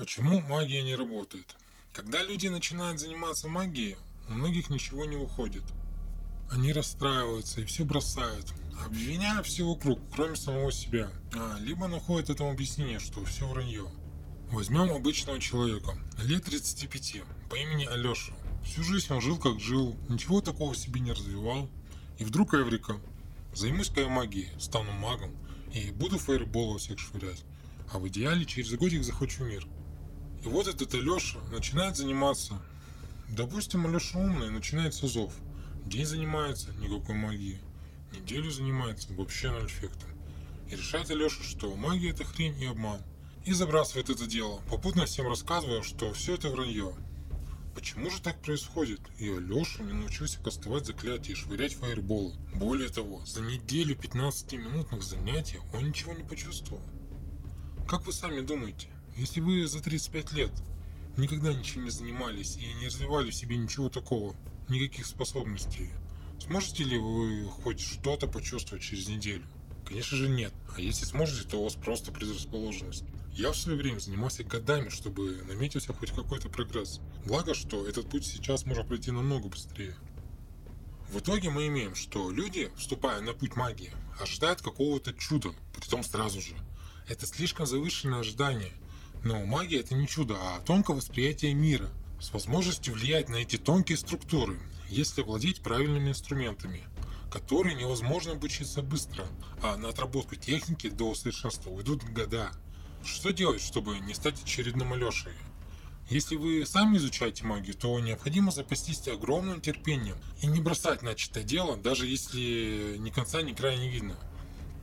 Почему магия не работает? Когда люди начинают заниматься магией, у многих ничего не уходит. Они расстраиваются и все бросают, обвиняя все вокруг, кроме самого себя. А, либо находят этому объяснение, что все вранье. Возьмем обычного человека, лет 35, по имени Алеша. Всю жизнь он жил как жил, ничего такого себе не развивал. И вдруг Эврика. Займусь-ка я магией, стану магом и буду фаерболы всех швырять. А в идеале через годик захочу мир. И вот этот Алеша начинает заниматься. Допустим, Алеша умный, начинает с. День занимается, никакой магии. Неделю занимается, вообще ноль эффекта. И решает Алеша, что магия это хрень и обман. И забрасывает это дело, попутно всем рассказывая, что все это вранье. Почему же так происходит? И Алеша не научился кастовать заклятия и швырять фаерболы. Более того, за неделю 15-минутных занятий он ничего не почувствовал. Как вы сами думаете, если вы за 35 лет никогда ничем не занимались и не развивали в себе ничего такого, никаких способностей, сможете ли вы хоть что-то почувствовать через неделю? Конечно же нет. А если сможете, то у вас просто предрасположенность. Я в свое время занимался годами, чтобы наметился хоть какой-то прогресс. Благо, что этот путь сейчас можно пройти намного быстрее. В итоге мы имеем, что люди, вступая на путь магии, ожидают какого-то чуда, притом сразу же. Это слишком завышенное ожидание. Но магия это не чудо, а тонкое восприятие мира, с возможностью влиять на эти тонкие структуры, если владеть правильными инструментами, которые невозможно обучиться быстро, а на отработку техники до совершенства уйдут года. Что делать, чтобы не стать очередным Алешей? Если вы сами изучаете магию, то необходимо запастись огромным терпением и не бросать начатое дело, даже если ни конца, ни края не видно.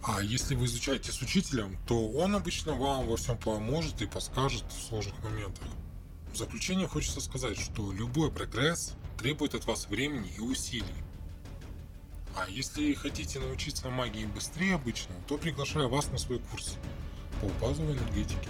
А если вы изучаете с учителем, то он обычно вам во всем поможет и подскажет в сложных моментах. В заключение хочется сказать, что любой прогресс требует от вас времени и усилий. А если хотите научиться магии быстрее обычного, то приглашаю вас на свой курс по базовой энергетике.